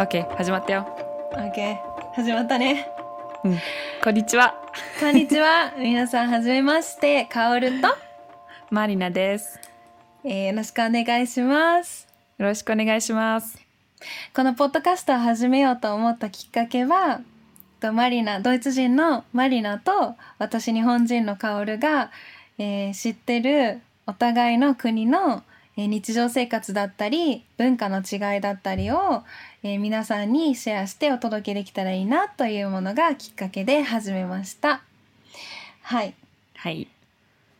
OK 始まったよ、OK 始まったね。うん、こんにちは。こんにちは。皆さんはじめまして。かおると、マリナです。えーよろしくお願いします。よろしくお願いします。このポッドキャストを始めようと思ったきっかけはとマリナドイツ人のマリナと私日本人のカオルが、えー知ってるお互いの国の、えー日常生活だったり文化の違いだったりを、えー皆さんにシェアしてお届けできたらいいなというものがきっかけで始めました。はいはい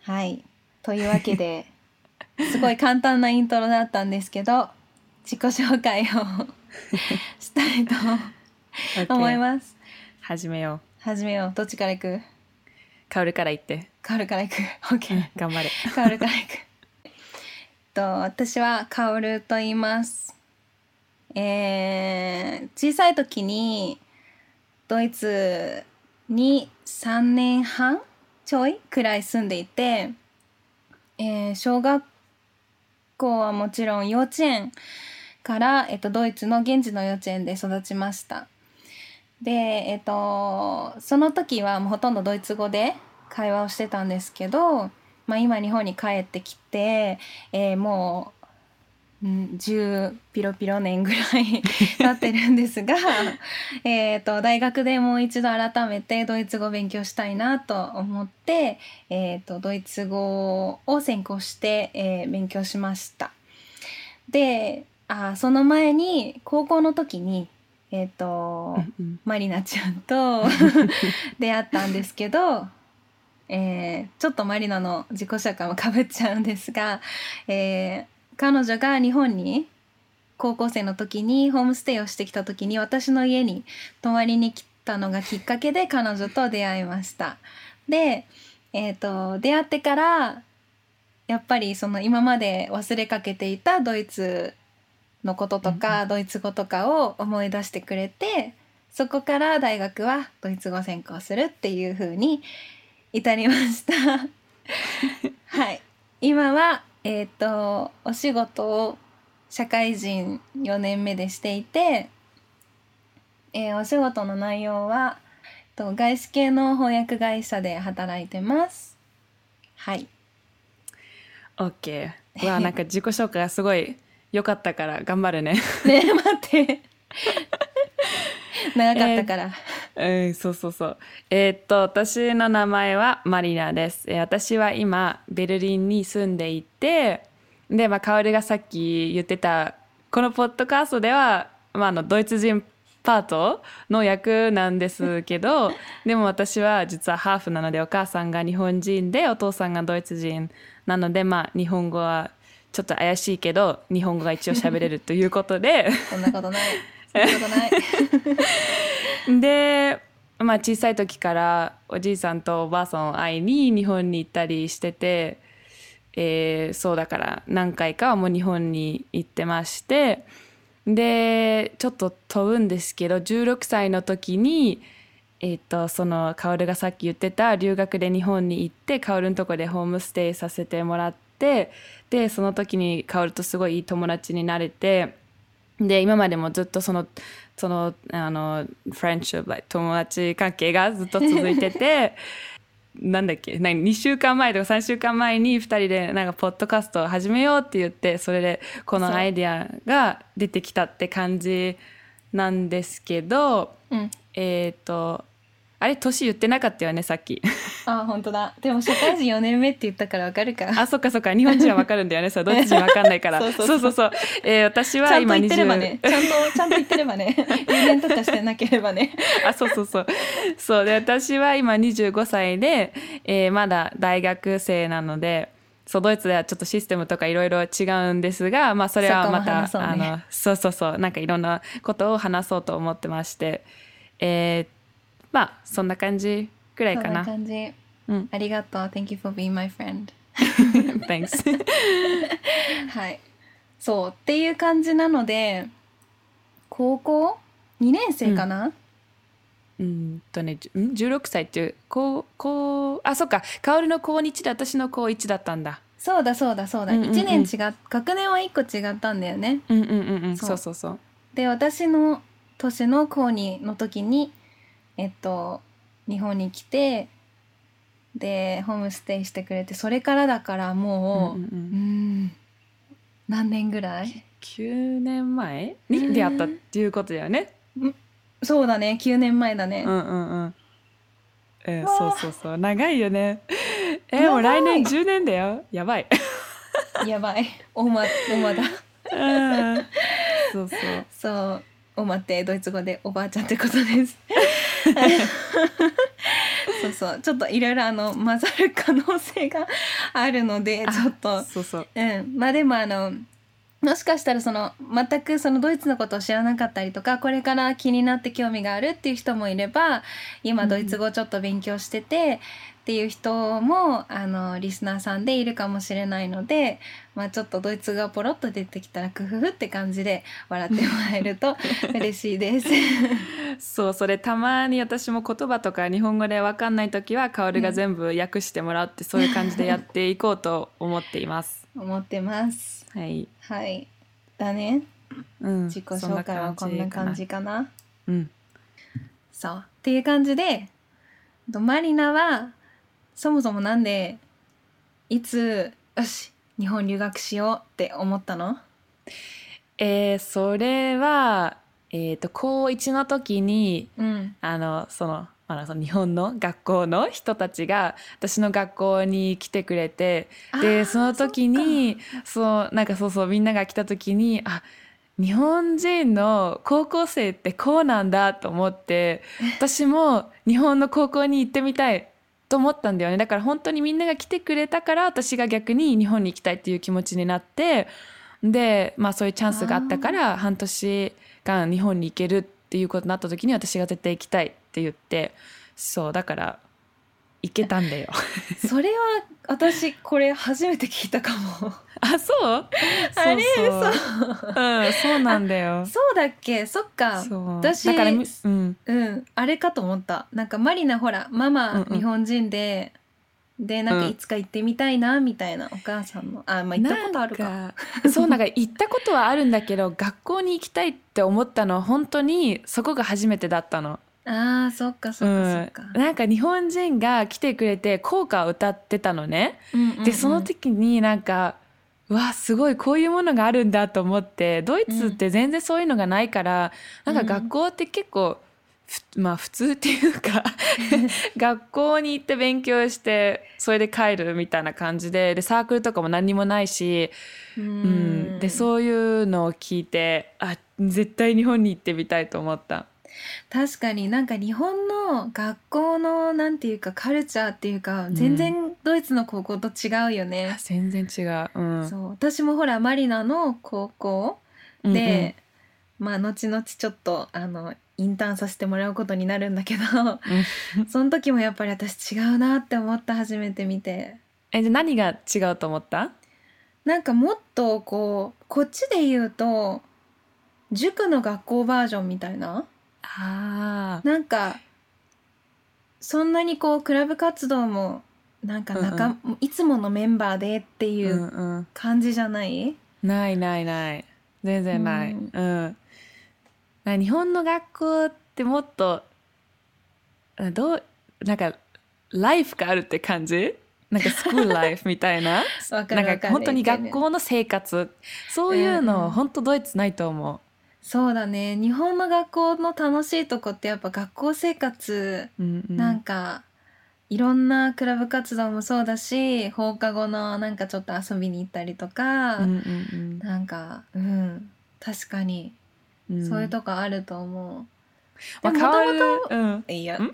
はい。というわけで、すごい簡単なイントロだったんですけど、自己紹介を したいと思います。始めよ始めよう。どっちから行く？うカから言ってカから行く。OK。頑張れカから行く。えっと、私はカオルと言います。えー、小さい時にドイツに3年半ちょいくらい住んでいて、えー小学校はもちろん幼稚園から、えっと、ドイツの現地の幼稚園で育ちました。で、えっと、その時はもうほとんどドイツ語で会話をしてたんですけど、まあ、今日本に帰ってきて、えーもう、うん、10ピロピロ年ぐらい経ってるんですが えーと大学でもう一度改めてドイツ語を勉強したいなと思って、えー、とドイツ語を専攻して、えー勉強しました。であその前に高校の時にえっ、と、うんマリナちゃんと 出会ったんですけど、えーちょっとマリナの自己紹介もかぶっちゃうんですが、えー彼女が日本に高校生の時にホームステイをしてきた時に私の家に泊まりに来たのがきっかけで彼女と出会いました。で、えー、と出会ってからやっぱりその今まで忘れかけていたドイツのこととか、ドイツ語とかを思い出してくれてそこから大学はドイツ語専攻するっていう風に至りました。はい今はえっ、とお仕事を社会人4年目でしていて、えーお仕事の内容はえっと外資系の翻訳会社で働いてます。はい。OK う わなんか自己紹介がすごい良かったから頑張るねねえ待って。長かったから。うん、そうそうそう。えーっと、私の名前はマリナです。えー私は今、ベルリンに住んでいて、で、まあ、カオルがさっき言ってた、このポッドキャストでは、まあ、あの、ドイツ人パートの役なんですけど、でも私は実はハーフなので、お母さんが日本人で、お父さんがドイツ人なので、まあ、日本語はちょっと怪しいけど、日本語が一応喋れるということで、そんなことない。で、まあ、小さい時からおじいさんとおばあさんを会いに日本に行ったりしてて、えーそうだから何回かはもう日本に行ってましてでちょっと飛ぶんですけど16歳の時に、えっとその薫がさっき言ってた留学で日本に行って薫のとこでホームステイさせてもらってでその時に薫とすごいいい友達になれて。で今までもずっとそのそのあのフレンチ友達関係がずっと続いてて なんだっけ何2週間前とか3週間前に2人でなんかポッドキャストを始めようって言ってそれでこのアイデアが出てきたって感じなんですけどうん。えっ、とあれ年言ってなかったよねさっき あ、本当だ。でも社会人4年目って言ったからわかるか。あそっかそっか日本人は分かるんだよねそう どっち人分かんないからそうそうそうそうそうそうえー私は今ちゃんと言ってればね。20ちゃんと、ちゃんと言ってればね。留年とかしてなければね。あそうそうそうそうで私は今25歳で、えーまだ大学生なのでそうドイツではちょっとシステムとかいろいろ違うんですが、まあ、それはまたそねあのそうそうそうなんかいろんなことを話そうと思ってまして、えーまあそんな感じくらいそんなかな。感じ。うん、ありがとう。Thank you for being my friend. Thanks はい。そう。っていう感じなので、高校 ?2 年生かな、うんとね、じゅん？16歳っていう高高あそっか薫の高2で私の高1だったんだそうだそうだそうだ、うんうんうん1年違っ学年は1個違ったんだよねうんうんうんうんそそううそうそうで私の年の高2の時にえっと日本に来てでホームステイしてくれてそれからだからもう、うんうん何年ぐらい？9年前に出会ったっていうことだよね。そうだね9年前だね、うんうんうん。えーそうそうそう。長いよね。えーもう来年10年だよ。やばい。やばい。おまおまだ。うん。そうそう。そう。おまってドイツ語でおばあちゃんってことです そうそう。ちょっといろいろあの混ざる可能性があるのであちょっと。そうそう。うん。まあでもあのもしかしたらその全くそのドイツのことを知らなかったりとかこれから気になって興味があるっていう人もいれば今ドイツ語ちょっと勉強しててっていう人もあのリスナーさんでいるかもしれないので、まあ、ちょっとドイツ語がポロッと出てきたらクフフって感じで笑ってもらえると 嬉しいです。そうそれたまに私も言葉とか日本語で分かんない時はカオルが全部訳してもらって、そういう感じでやっていこうと思っています。思ってます。はい。はい。だね。うん。自己紹介はこんな感じかな。うん。そう。っていう感じで、とマリナはそもそもなんでいつよし日本留学しようって思ったの？えーそれはえっ、と高1の時にうん。あのそのあのその日本の学校の人たちが私の学校に来てくれてでその時にそうなんかそうそうみんなが来た時にあ日本人の高校生ってこうなんだと思って私も日本の高校に行ってみたいと思ったんだよね。だから本当にみんなが来てくれたから私が逆に日本に行きたいっていう気持ちになってでまあそういうチャンスがあったから半年間日本に行けるっていうことになった時に私が絶対行きたいって言ってそうだから行けたんだよ。それは私これ初めて聞いたかも。あそう？あれ？そうそううんそうなんだよ。そうだっけ？そっか。そう私だからみうんうん、あれかと思った。なんかマリナほらママ、うんうん日本人ででなんかうんいつか行ってみたいなみたいなお母さんのあまあ行ったことあるか。そうなんか行ったことはあるんだけど学校に行きたいって思ったのは本当にそこが初めてだったの。ああそっかそっかそっか。うん、なんか日本人が来てくれて校歌を歌ってたのね。うんうんうんでその時になんかうわすごいこういうものがあるんだと思ってドイツって全然そういうのがないから、うんなんか学校って結構ふまあ普通っていうか 学校に行って勉強してそれで帰るみたいな感じででサークルとかも何にもないし、ううんんでそういうのを聞いてあ絶対日本に行ってみたいと思った。確かになんか日本の学校のなんていうかカルチャーっていうか全然ドイツの高校と違うよね。あ。全然違う。うん、そう。私もほらマリナの高校うんうん。で、まあ後々ちょっとあのインターンさせてもらうことになるんだけど その時もやっぱり私違うなって思った初めて見て。えじゃあ何が違うと思った？なんかもっとこうこっちで言うと塾の学校バージョンみたいなあなんかそんなにこうクラブ活動もなんか仲、いつものメンバーでってーいううんうん。感じじゃない、ないないない。全然ない、ううん。な日本の学校ってもっとあどうなんかライフがあるって感じ？なんかスクール ライフみたいな？わかなんか本当に学校の生活。そういううんうん。の本当ドイツないと思う、そうだね。日本の学校の楽しいとこってやっぱ学校生活うんうん、なんかいろんなクラブ活動もそうだし放課後のなんかちょっと遊びに行ったりとか、うんうんなんかうん確かにうん。そういうとこあると思う。まあ、で変わる。うん。いやん。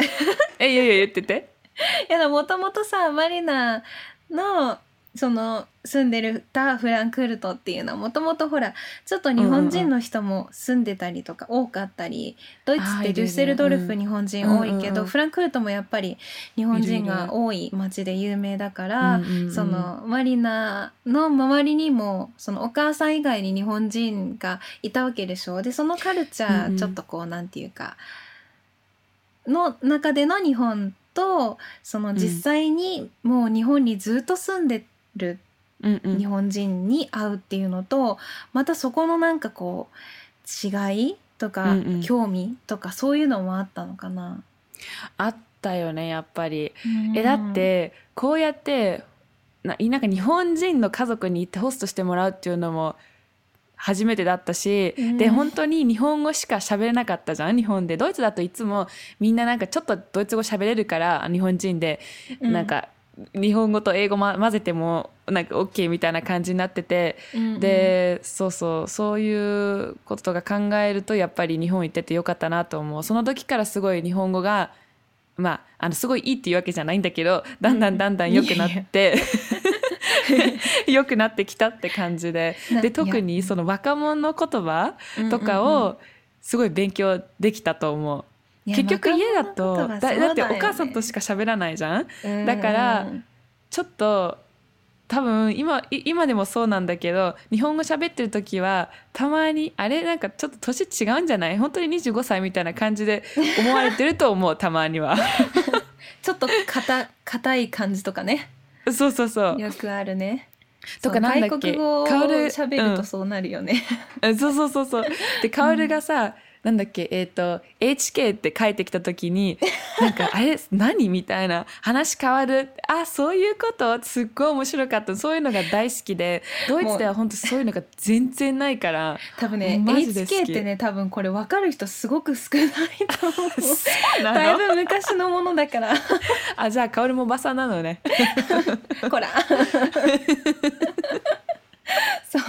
えいやいや言ってて。いやもともとさマリナのその住んでるたフランクフルトっていうのはもともとほらちょっと日本人の人も住んでたりとか多かったり、ドイツってデュッセルドルフ日本人多いけど、フランクフルトもやっぱり日本人が多い町で有名だから、そのマリナの周りにもそのお母さん以外に日本人がいたわけでしょでそのカルチャー、ちょっとこうなんていうかの中での日本とその実際にもう日本にずっと住んでる日本人に会うっていうのと、またそこのなんかこう違いとか、うんうん。興味とかそういうのもあったのかな？あったよねやっぱり。えだってこうやってななんか日本人の家族に行ってホストしてもらうっていうのも初めてだったし、うん。で本当に日本語しか喋れなかったじゃん日本で。ドイツだといつもみんななんかちょっとドイツ語喋れるから日本人で、うん。なんか日本語と英語、ま、混ぜてもなんか OK みたいな感じになってて、うんうん、でそうそうそういうことが考えるとやっぱり日本行っててよかったなと思う。その時からすごい日本語がまああのすごいいいっていうわけじゃないんだけどだんだんだんだん良くなって 良くなってきたって感じで。なで特にその若者の言葉とかうんうんうん。をすごい勉強できたと思う。結局家だとだだってお母さんとしか喋らないじゃん。うんだからうん。ちょっと多分今い今でもそうなんだけど日本語喋ってる時はたまにあれなんかちょっと年違うんじゃない？本当に25歳みたいな感じで思われてると思う たまには。ちょっと硬硬い感じとかね。そうそうそう。よくあるね。とかなんだっけ？外国語をカオル喋るうんとそうなるよね。えそうそうそうそう。でカオルがさ、なんだっけえっ、と HK って書いてきた時に なんかあれ何みたいな話変わるあそういうこと？すっごい面白かったそういうのが大好きでドイツでは本当そういうのが全然ないから多分ね HK ってね多分これ分かる人すごく少ないと思う。だいのぶ昔のものだから。あじゃあカオルもおばさんなのね こら。そう。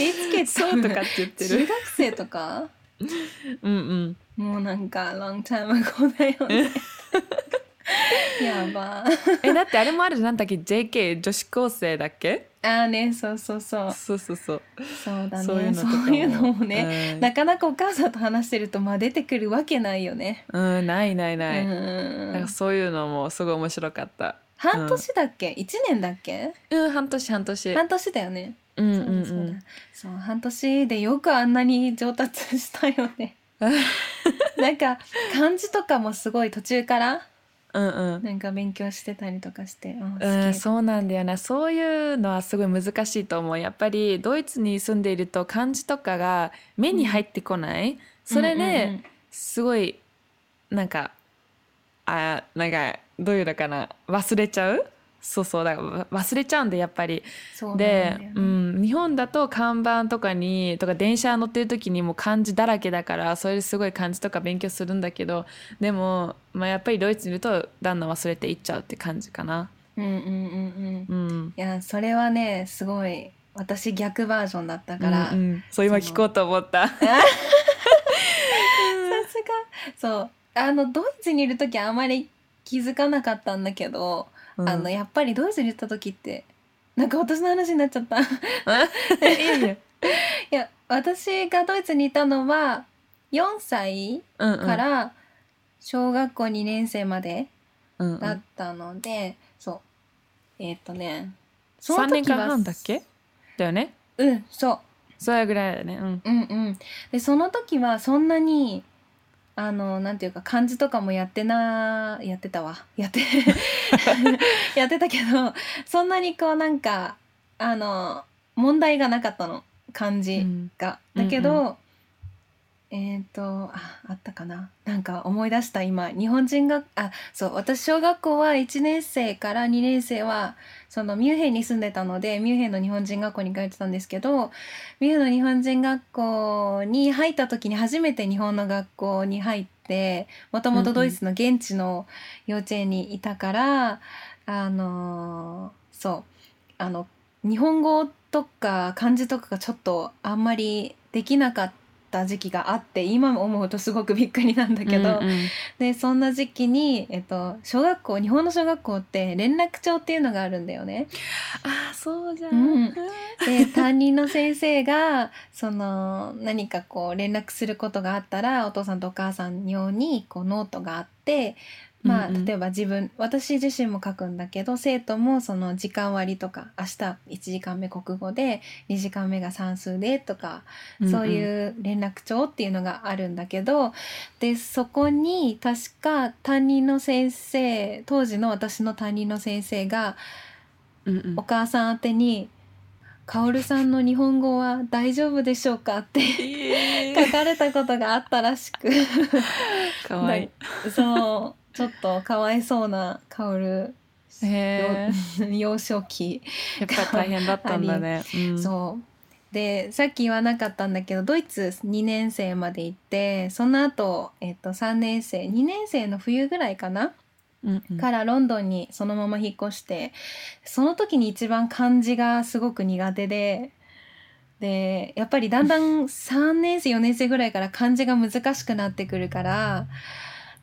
HK ってそうとかって言ってる中学生とか？うんうん。もうなんか long time ago だよね。やば。えだってあれもあるじゃん。なんだっけ JK 女子高生だっけ？ああねそうそうそう。そうそうそう。そうだね。そういうのういうのもね、うん。なかなかお母さんと話してるとまあ出てくるわけないよね。うんないないない、うん。なんかそういうのもすごい面白かった。半年だっけ、一年だっけ？うん半年半年。半年だよね。うんそううんうん。だそうだ。そう半年でよくあんなに上達したよね。なんか漢字とかもすごい途中からうんうん。なんか勉強してたりとかして、あうん、そうなんだよな。そういうのはすごい難しいと思う。やっぱりドイツに住んでいると漢字とかが目に入ってこない、それうんうんうでん。すごいなんかあなんかどういうのかな。忘れちゃうそうそうだからわ忘れちゃうんでやっぱり。そうなんでうん、日本だと看板とかにとか電車乗ってる時にもう漢字だらけだからそれですごい漢字とか勉強するんだけどでも、まあ、やっぱりドイツにいるとだんだん忘れていっちゃうって感じかな。うんうんうんうんうん。いやそれはねすごい私逆バージョンだったから、うんうん。そう今聞こうと思った。さすが。そう。あのドイツにいる時あまり気づかなかったんだけど、うん。あのやっぱりドイツにいた時ってなんか私の話になっちゃった。いいやいや。や私がドイツにいたのは4歳うんうんから小学校2年生までうんうん。だったので、そう。えーっとねその3年時は間半だっけ？だよね。うんそう。それぐらいだよね。うん。うんうん、でその時はそんなにあのなんていうか漢字とかもやってなやってたわ。やって やってたけどそんなにこうなんかあの問題がなかったの。漢字が。うん。だけど、うんえっ、とああったかな。なんか思い出した今。日本人があそう私小学校は1年生から2年生はそのミュンヘンに住んでたのでミュンヘンの日本人学校に通ってたんですけどミュンヘンの日本人学校に入った時に初めて日本の学校に入ってもともとドイツの現地の幼稚園にいたから、あのそうあの日本語とか漢字とかがちょっとあんまりできなかった時期があって今思うとすごくびっくりなんだけど、うんうんでそんな時期に、えっと、小学校日本の小学校って連絡帳っていうのがあるんだよね。あそうじゃうんんで担任の先生がその何かこう連絡することがあったらお父さんとお母さん用にこうノートがあって。まあ、うんうん。例えば自分私自身も書くんだけど生徒もその時間割とか明日1時間目国語で2時間目が算数でとかそういう連絡帳っていうのがあるんだけど、でそこに確か担任の先生当時の私の担任の先生がうんうん。お母さん宛てに「カオルさんの日本語は大丈夫でしょうか?」って 書かれたことがあったらしく。かわいい。そうちょっとかわいそうな薫幼少期、やっぱ大変だったんだね、うん、そう。でさっき言わなかったんだけどドイツ2年生まで行ってその後、えっと3年生2年生の冬ぐらいかな、うんうん。からロンドンにそのまま引っ越してその時に一番漢字がすごく苦手ででやっぱりだんだん3年生4年生ぐらいから漢字が難しくなってくるから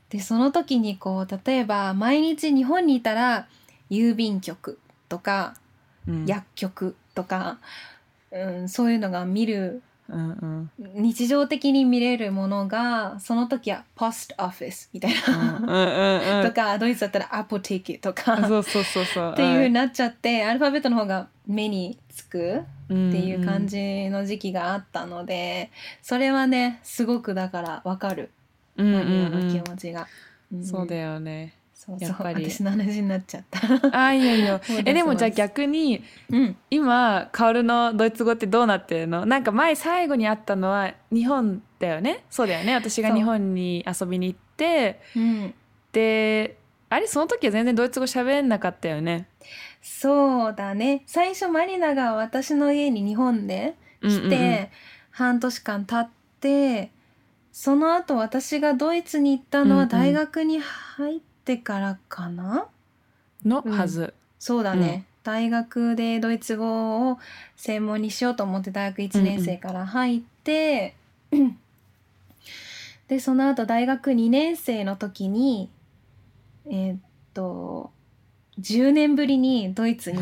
でその時にこう例えば毎日日本にいたら郵便局とかうん。薬局とか、うん、そういうのが見るうんうん。日常的に見れるものがその時はポストオフィスみたいな。うんうんうんとかドイツだったらアポテーキとか。そうそうそうそう。っていう風になっちゃってアルファベットの方が目につくってっていう感じの時期があったのでそれはねすごくだからわかるうんうんうん。気持ちが。ん。そうだよね。そうそう。やっぱり。私の話になっちゃった。あいやいや。えでもじゃあ逆にうん、今カオルのドイツ語ってどうなってるの？なんか前最後に会ったのは日本だよね？そうだよね。私が日本に遊びに行って。う。ん、であれその時は全然ドイツ語喋れなかったよね？そうだね。最初マリナが私の家に日本で来うんうんうん。て半年間経ってその後私がドイツに行ったのはうんうん。大学に入ってからかな、のはず、そうだね、大学でドイツ語を専門にしようと思って大学1年生から入って、でその後大学2年生の時にえーっと10年ぶりにドイツに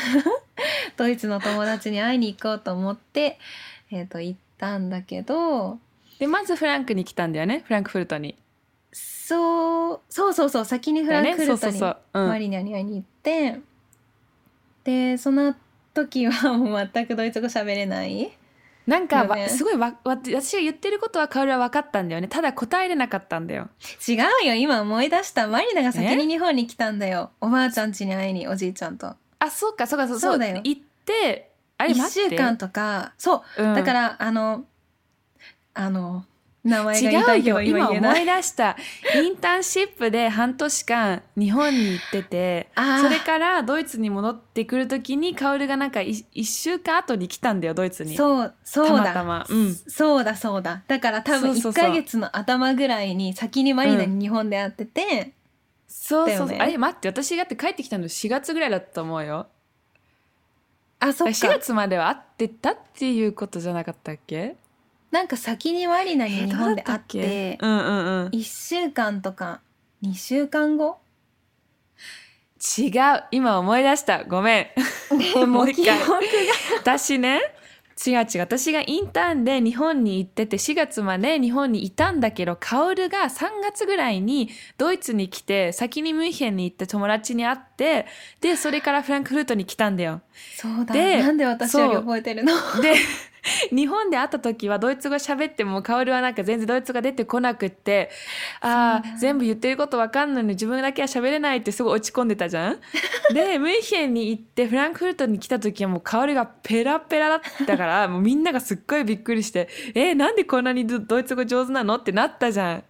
ドイツの友達に会いに行こうと思って、えーっと行ったんだけどでまずフランクに来たんだよねフランクフルトに。そうそうそうそう先にフランクフルトにマリナに会いに行ってでその時はもう全くドイツ語喋れない。なんか、だね。わすごいわわ私が言ってることはカオルは分かったんだよね。ただ答えれなかったんだよ。違うよ今思い出した。マリナが先に日本に来たんだよ。おばあちゃん家に会いにおじいちゃんと。あそうかそうかそうそう。だよ。行ってあれ1待って。週間とか。そう。うん。だから、あのあの名前が言いた違いうけどよ。今言えない。い出した。インターンシップで半年間日本に行っててそれからドイツに戻ってくる時にカオルがなんかい1週間後に来たんだよドイツに。そうそうだ。たまたま。うん。そうだそうだ。だから多分1そうそうそう。ヶ月の頭ぐらいに先にマリナに日本で会ってて、そうそうそう、ね。あれ待って私だって帰ってきたの4月ぐらいだったと思うよ。あそっ4か月までは会ってたっていうことじゃなかったっけ？なんか先にマリナに日本で会ってうんうんうん。1週間とか2週間後？違う。今思い出した。ごめん。もう一回。私ね。違う違う。私がインターンで日本に行ってて4月まで日本にいたんだけどカオルが3月ぐらいにドイツに来て先にムンヘンに行って友達に会ってでそれからフランクフルトに来たんだよ。そうだ。でなんで私より覚えてるの？で日本で会った時はドイツ語喋ってもカオルはなんか全然ドイツ語が出てこなくってああ全部言ってることわかんないのに自分だけは喋れないってすごい落ち込んでたじゃん？で ムンヘンに行ってフランクフルトに来た時はもうカオルがペラペラだったからもうみんながすっごいびっくりしてえーなんでこんなにドドイツ語上手なの？ってなったじゃん。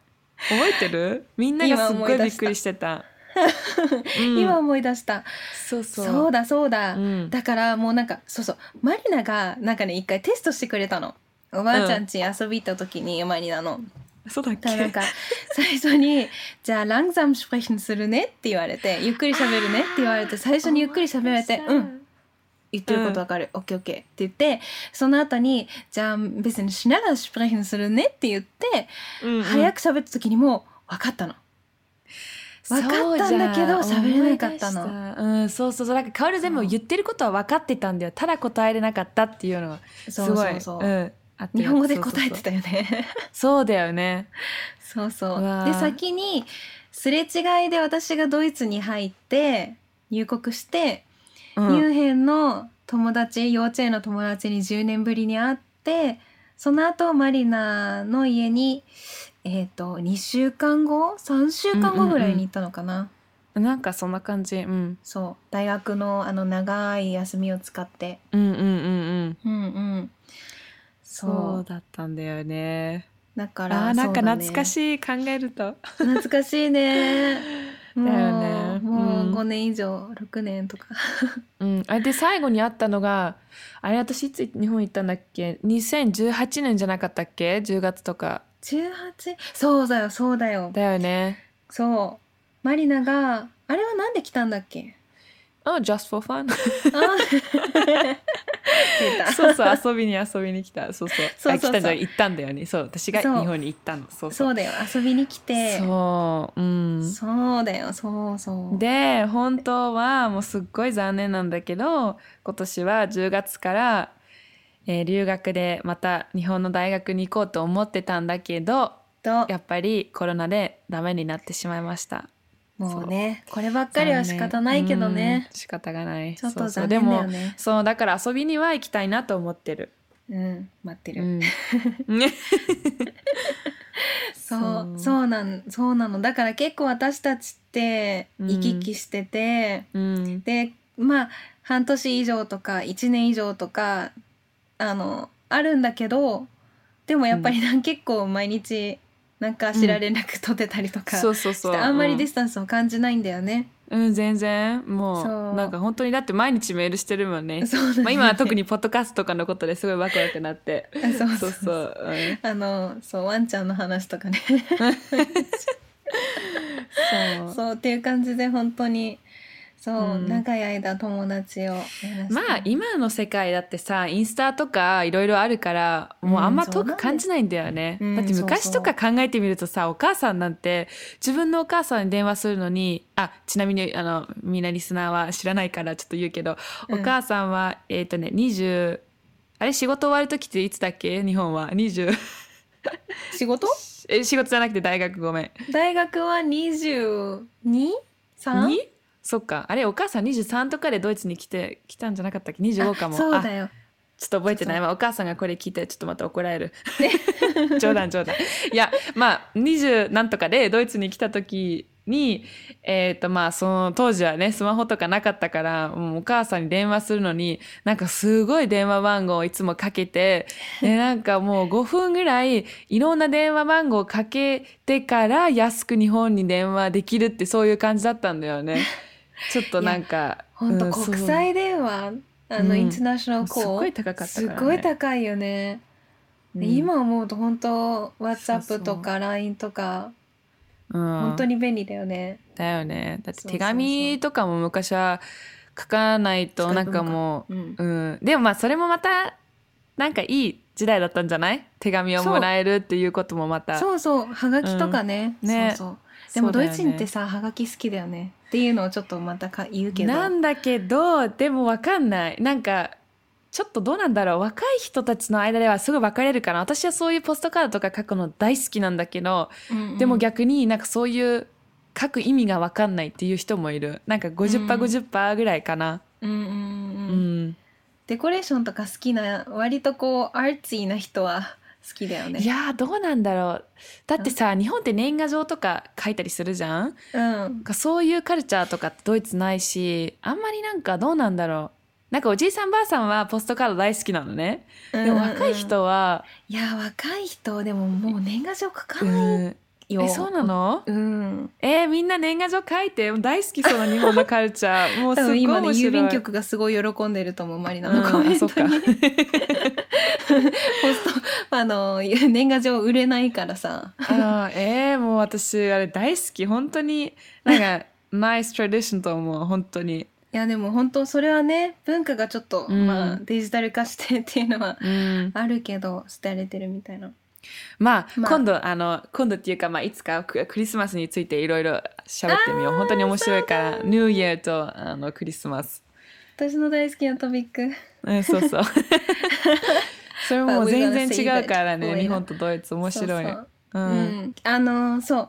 覚えてる？みんながすっごいびっくりしてた、うん今思い出した、そうそう。そうだそうだ、うん。だからもうなんかそうそう。マリナがなんかね一回テストしてくれたの。おばあちゃん家遊び行った時に、マリナの。そうだっけ？なんか最初に「じゃあランザムスプレッシンするね」って言われて「ゆっくり喋るね」って言われて最初にゆっくり喋られて「うん。言ってることわかる、オッケーオッケー」って言ってその後に「じゃあ ein bisschen schneller sprechen するね」って言って、うんうん。早く喋った時にもう分かったの。分かったんだけど喋れなかったの。うんそうそうそう。なんかカオル全部言ってることは分かってたんだよ。ただ答えれなかったっていうのがすごいそうそう、ん。日本語で答えてたよね。そうだよね。そうそう。で先にすれ違いで私がドイツに入って入国して、うん。ミュンヘンの友達幼稚園の友達に10年ぶりに会ってその後マリナの家にえっ、と2週間後？3週間後ぐらいに行ったのかな、なんかそんな感じ。うん。そう。大学のあの長い休みを使って。うんうんうんうん。うんうん。そう。だったんだよね。だからあーなんか懐かいしい考えると。懐かしいね。だよね。もううん。5年以上6年とか。うん、あれで最後に会ったのがあれ私いつ日本行ったんだっけ？2018年じゃなかったっけ？10月とか18そうだよそうだよ。だよね。そう。マリナがあれはなんで来たんだっけ？あ just for fun そうそう遊びに遊びに来た。そうそう。そうそうそう。あ来たじゃん行ったんだよ。ねそう私が日そう。本に行ったの。そうそう。そうだよ遊びに来て。そううん。そうだよそうそう。で本当はもうすっごい残念なんだけど今年は10月から、えー留学でまた日本の大学に行こうと思ってたんだけどと。やっぱりコロナでダメになってしまいました。もうねこればっかりは仕方ないけどね。うん仕方がない。ちょっと残念だよでもねそうだから遊びには行きたいなと思ってる、うん待ってる、うん、ねそう。そうなんそうなの。だから結構私たちってうん。行き来してて、うん。でまあ半年以上とか1年以上とかあのあるんだけどでもやっぱりなん、結構毎日なんかしら連絡取ってたりとかそうそうそう。してあんまり distance を感じないんだよね。うん、うん全然もそう。うなんか本当にだって毎日メールしてるもんね。ね。まあ、今は特にポッドキャストとかのことですごいワクワクなって。そう。そうそう、うん。あのそうワンちゃんの話とかね。そう。そうっていう感じで本当にそう、うん。長い間友達をまあ今の世界だってさインスタとかいろいろあるからもうあんま遠く感じないんだよね、うんだって昔とか考えてみるとさお母さんなんて自分のお母さんに電話するのにあちなみにあのみんなリスナーは知らないからちょっと言うけど、うん。お母さんはえっ、とね20あれ仕事終わる時っていつだっけ？日本は。20仕事？え仕事じゃなくて大学ごめん。大学は 22?3? にそっかあれお母さん23とかでドイツに来て来たんじゃなかったっけ？25かもあそうだよちょっと覚えてない。まあ、お母さんがこれ聞いて、ちょっとまた怒られる。冗談冗談。いや、まあ、20何とかでドイツに来た時に、えっ、と、まあ、その当時はね、スマホとかなかったから、もうお母さんに電話するのに、なんかすごい電話番号をいつもかけて、で、なんかもう5分ぐらい、いろんな電話番号をかけてから安く日本に電話できるってそういう感じだったんだよね。ちょっとなんか、本当国際電話あの、うん。インターナショナルコーすごい高かったからね。すごい高いよね、今思うと本当 WhatsApp とか LINE とかうん。本当に便利だよね、だよね。だって手紙とかも昔は書かないとなんかもう、うん。うん、でもまあそれもまたなんかいい時代だったんじゃない？手紙をもらえるっていうこともまた。そうそう。はがきとかね,、うんね。そうそうでもドイツ人ってささはがき好きだよねっていうのをちょっとまたか言うけど。なんだけどでもわかんない。なんかちょっとどうなんだろう。若い人たちの間ではすごい分かれるかな。私はそういうポストカードとか書くの大好きなんだけど、うんうん。でも逆になんかそういう書く意味が分かんないっていう人もいる。なんか 50%50% ぐらいかな。ううんうんうん。ん。デコレーションとか好きな割とこうアーツィーな人は好きだよね。いやーどうなんだろう。だってさ日本って年賀状とか書いたりするじゃん？うん。かそういうカルチャーとかってドイツないしあんまりなんかどうなんだろう。なんかおじいさんばあさんはポストカード大好きなのね。でも若い人は、いや若い人でももう年賀状書かうない。んよ、えそうなの？うん。えーみんな年賀状書いて？大好きそうな日本の カルチャー。もうすっごい今ね郵便局がすごい喜んでると思うマリナ。うん。のコメンあそっか。トに、ポストあの年賀状売れないからさ。あーえー、もう私あれ大好き。本当になんかナイストラディションと思う。本当に。いやでも本当それはね文化がちょっと、うん。まあ、デジタル化してっていうのはうん。あるけど捨てられてるみたいなまあ、まあ。今度あの今度っていうか、まあ、いつかククリスマスについていろいろ喋ってみよう。本当に面白いからニューイヤーとあのクリスマス、私の大好きなトピック。うん、そうそう。それもう全然違うからね日本とドイツ面白い。そうん、あのそう。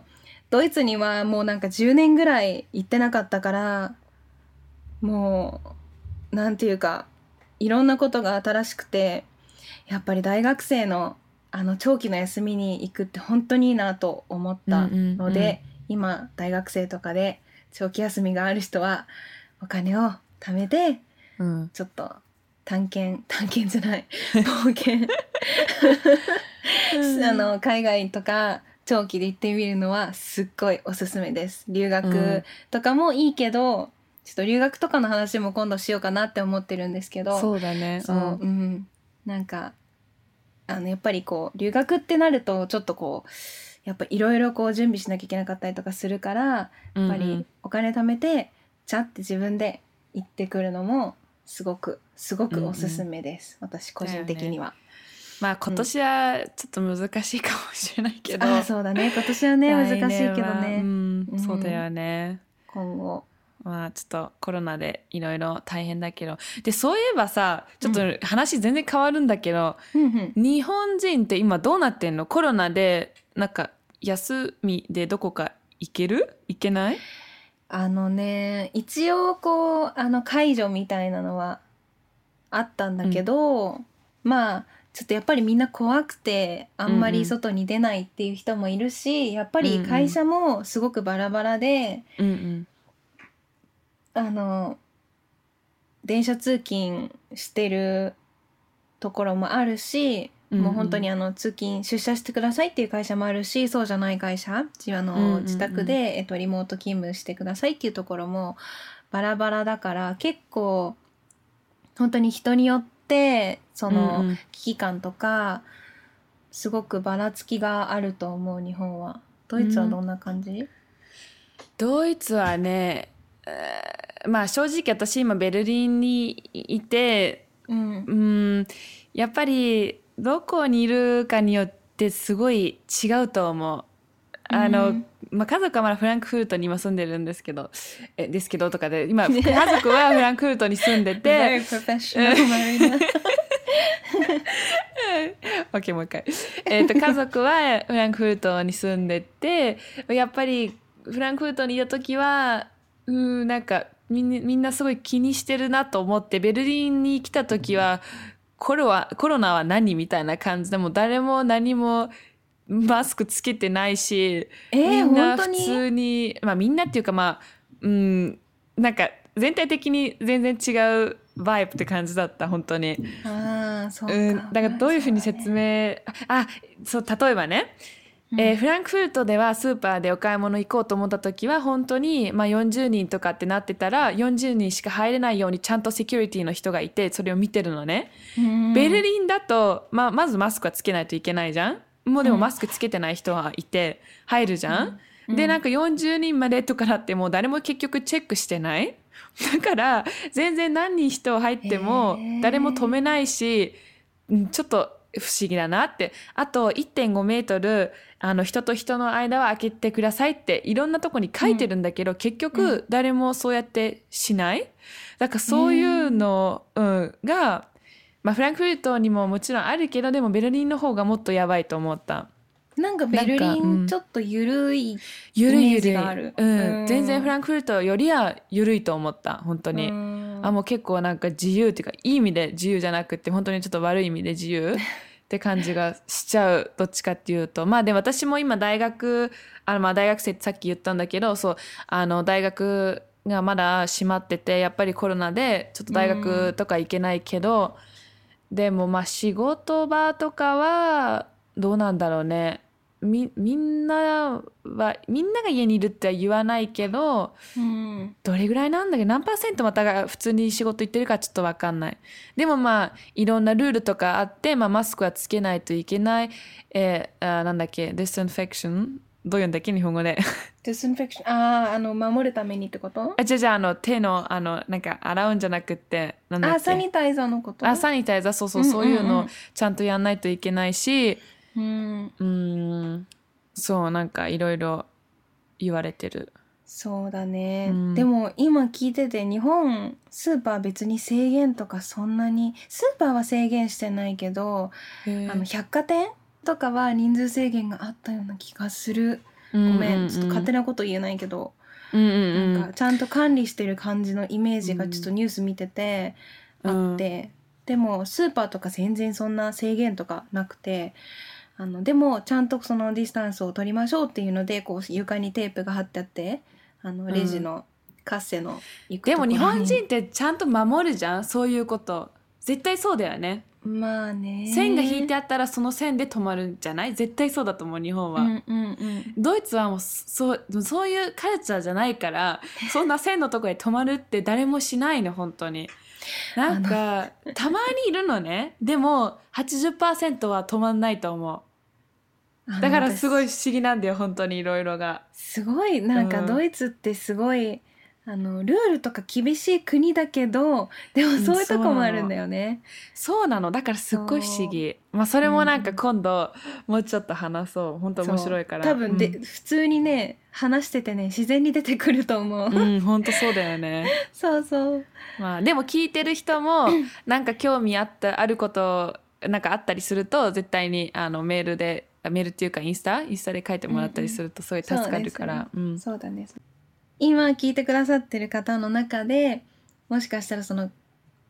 ドイツにはもうなんか10年ぐらい行ってなかったからもうなんていうかいろんなことが新しくてやっぱり大学生のあの長期の休みに行くって本当にいいなと思ったので、うんうん。うん今大学生とかで長期休みがある人はお金を貯めてうん。ちょっと探検 探検じゃない冒険。あの海外とか長期で行ってみるのはすっごいおすすめです。留うん。学とかもいいけど、ちょっと留学とかの話も今度しようかなって思ってるんですけど。そうだね。そう、うん、なんかあのやっぱりこう留学ってなるとちょっとこうやっぱいろいろこう準備しなきゃいけなかったりとかするからやうんっぱりお金貯めてちゃって自分で行ってくるのもすごくすごくおすすめです、私個人的には。まあ今年はちょっと難しいかもしれないけど、あそうだね。今年はね難しいけどね、うん。うん。そうだよね。今後。まあちょっとコロナでいろいろ大変だけど。でそういえばさちょっと話全然変わるんだけど、うんうん。日本人って今どうなってんの？コロナでなんか休みでどこか行ける？行けない？あのね一応こうあの解除みたいなのはあったんだけど、まあちょっとやっぱりみんな怖くてあんまり外に出ないっていう人もいるし、やっぱり会社もすごくバラバラで、うんうんあの電車通勤してるところもあるし、うんうん。もう本当にあの通勤出社してくださいっていう会社もあるしそうじゃない会社じあの、うんうんうん自宅で、えっと、リモート勤務してくださいっていうところもバラバラだから結構本当に人によってその、うんうん。危機感とかすごくばらつきがあると思う日本は。ドイツはどんな感じ、ドイツはね、えーまあ正直私今ベルリンにいてうんうんやっぱりどこにいるかによってすごい違うと思う。あの、うんまあ、家族はまだフランクフルトに今住んでるんですけどえですけどとかで今家族はフランクフルトに住んでて. OK もう一回、えー、と家族はフランクフルトに住んでてやっぱりフランクフルトにいた時はうんなんかみんなみんなすごい気にしてるなと思ってベルリンに来た時はコロはコロナは何みたいな感じでもう誰も何もマスクつけてないし、えー、みんな普通にまあみんなっていうかまあうんなんか全体的に全然違うバイブって感じだった本当に。ああそうか、うん、だからどういうふうに説明、あそう例えばね、うんえーフランクフルトではスーパーでお買い物行こうと思った時は本当に、まあ、40人とかってなってたら40人しか入れないようにちゃんとセキュリティの人がいてそれを見てるのね、うん。ベルリンだと、まあ、まずマスクはつけないといけないじゃん。もうでもうん。マスクつけてない人はいて入るじゃん、うん。でなんか40人までとかなってもう誰も結局チェックしてない。だから全然何人人入っても誰も止めないしうんちょっと不思議だなって。あと1.5メートルあの人と人の間は開けてくださいっていろんなとこに書いてるんだけど、結う局誰もそうやってしない？だからそういうの、うん、が、まあ、フランクフルトにももちろんあるけどでもベルリンの方がもっとやばいと思った。なんかベルリンちょっとゆるい、ゆるいイメージゆる。いがあるうん。うん。全然フランクフルトよりはゆるいと思った本当に、うん。あもう結構なんか自由っていうかいい意味で自由じゃなくて本当にちょっと悪い意味で自由って感じがしちゃうどっちかっていうと。まあで私も今大学あのまあ大学生ってさっき言ったんだけどそうあの大学がまだ閉まっててやっぱりコロナでちょっと大学とか行けないけど、でもまあ仕事場とかはどうなんだろうねみみんなはみんなが家にいるっては言わないけどうん。どれぐらいなんだっけ？何パーセントまたが普通に仕事行ってるかちょっと分かんない。でもまあいろんなルールとかあって、まあ、マスクはつけないといけない、えーあなんだっけ？ディスインフェクションどういうんだっけ？日本語で。ディスインフェクションあああの守るためにってこと？あじゃあじゃああの手のあのなんか洗うんじゃなくってなんだっけ？あサニタイザーのこと？あサニタイザーそうそううんうんそううんいうのちゃんとやんないといけないしうん。うーん。そうなんかいろいろ言われてる。そうだね、うん。でも今聞いてて日本スーパー別に制限とかそんなにスーパーは制限してないけど、あの百貨店とかは人数制限があったような気がする。ごごめん、ちょっと勝手なこと言えないけど、うんうんうん。なんかちゃんと管理してる感じのイメージがちょっとニュース見ててあって、でもスーパーとか全然そんな制限とかなくてあのでもちゃんとそのディスタンスを取りましょうっていうのでこう床にテープが貼ってあってあのレジのカッセの行くところに。でも日本人ってちゃんと守るじゃんそういうこと。絶対そうだよね。まあね。線が引いてあったらその線で止まるんじゃない？絶対そうだと思う日本は、うんうんうん。ドイツはもうそうそういうカルチャーじゃないからそんな線のとこで止まるって誰もしないの本当に。なんかたまにいるのね。でも80%は止まんないと思うだからすごい私不思議なんだよ本当にいろいろが。すごいなんかうん。ドイツってすごい、あのルールとか厳しい国だけどでもんそういうとこもあるんだよね。そうなの。だからすっごい不思議。まあそれもなんかうん。今度もうちょっと話そう。本当面白いから。多分で、うん。普通にね話しててね自然に出てくると思う。うん、本当そうだよね。そうそう。まあでも聞いてる人も なんか興味あったあることなんかあったりすると絶対にあのメールであメールっていうかインスタインスタで書いてもらったりするとすごい助かるから。うんそうだね。今聞いてくださってる方の中でもしかしたらその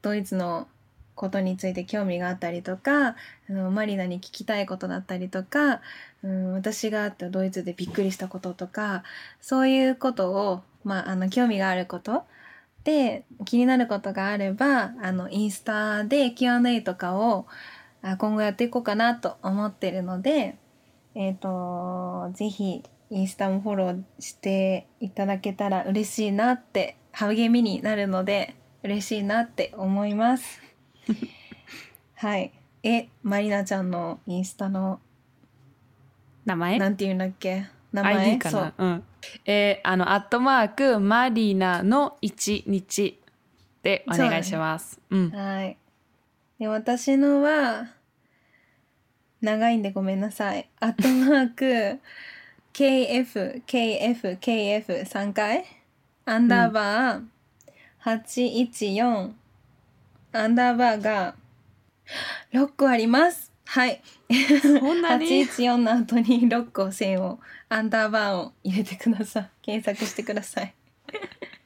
ドイツのことについて興味があったりとかあのマリナに聞きたいことだったりとか、うん、私があったドイツでびっくりしたこととかそういうことを、まあ、あの興味があることで気になることがあればあのインスタで Q&A とかをあ今後やっていこうかなと思ってるので、えっ、とぜひインスタもフォローしていただけたら嬉しいなって励みになるので嬉しいなって思います。はい。え、マリナちゃんのインスタの名前？なんていうんだっけ？名前？ID かな。うん。えーあのアットマークマリナの一日でお願いします。うんそう。はい。で、私のは長いんでごめんなさい。アットマーク KF KF KF 3回アンダーバー814アンダーバーが6個あります。はい。そんなに？814の後に6個線をアンダーバーを入れてください。検索してください。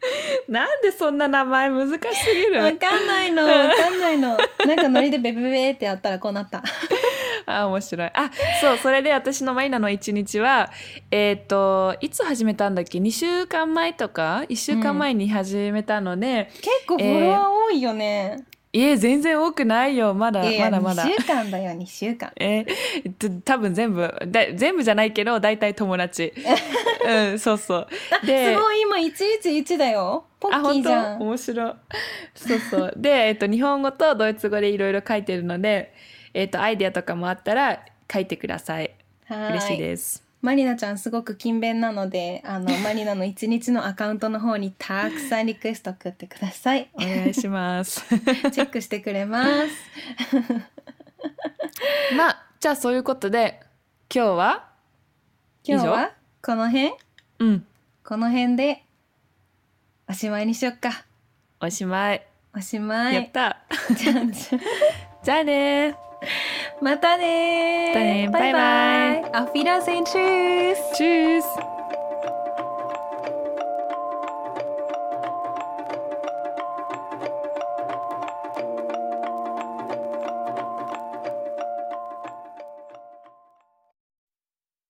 なんでそんな名前難しすぎる？わかんないの。わかんないの。なんかノリでベベベってやったらこうなった。あ面白いあそうそれで私のマリナの一日はえっ、といつ始めたんだっけ？2週間前とか？1週間前に始めたので、結構フォロワー多いよね。いえ全然多くないよ。まだいやまだまだ。2週間だよ、2週間。えーと多分全部。だ全部じゃないけど大体友達。うんそうそう。すでごい、今111だよ。ポッキーじゃん。面白い。そうそう。で、えっと、日本語とドイツ語でいろいろ書いてるので、えっと、アイデアとかもあったら書いてください。は嬉しいい。ですマリナちゃんすごく勤勉なので、あの、マリナの1日のアカウントの方にたくさんリクエスト送ってください。お願いします。チェックしてくれます。まあじゃあそういうことで今日は？今日は？この辺？うん。この辺でおしまいにしよっか。おしまい、おしまい。やった。じゃあね またねーまたねバイバイバイバイ。Auf Wiedersehen. Tschüss. チュース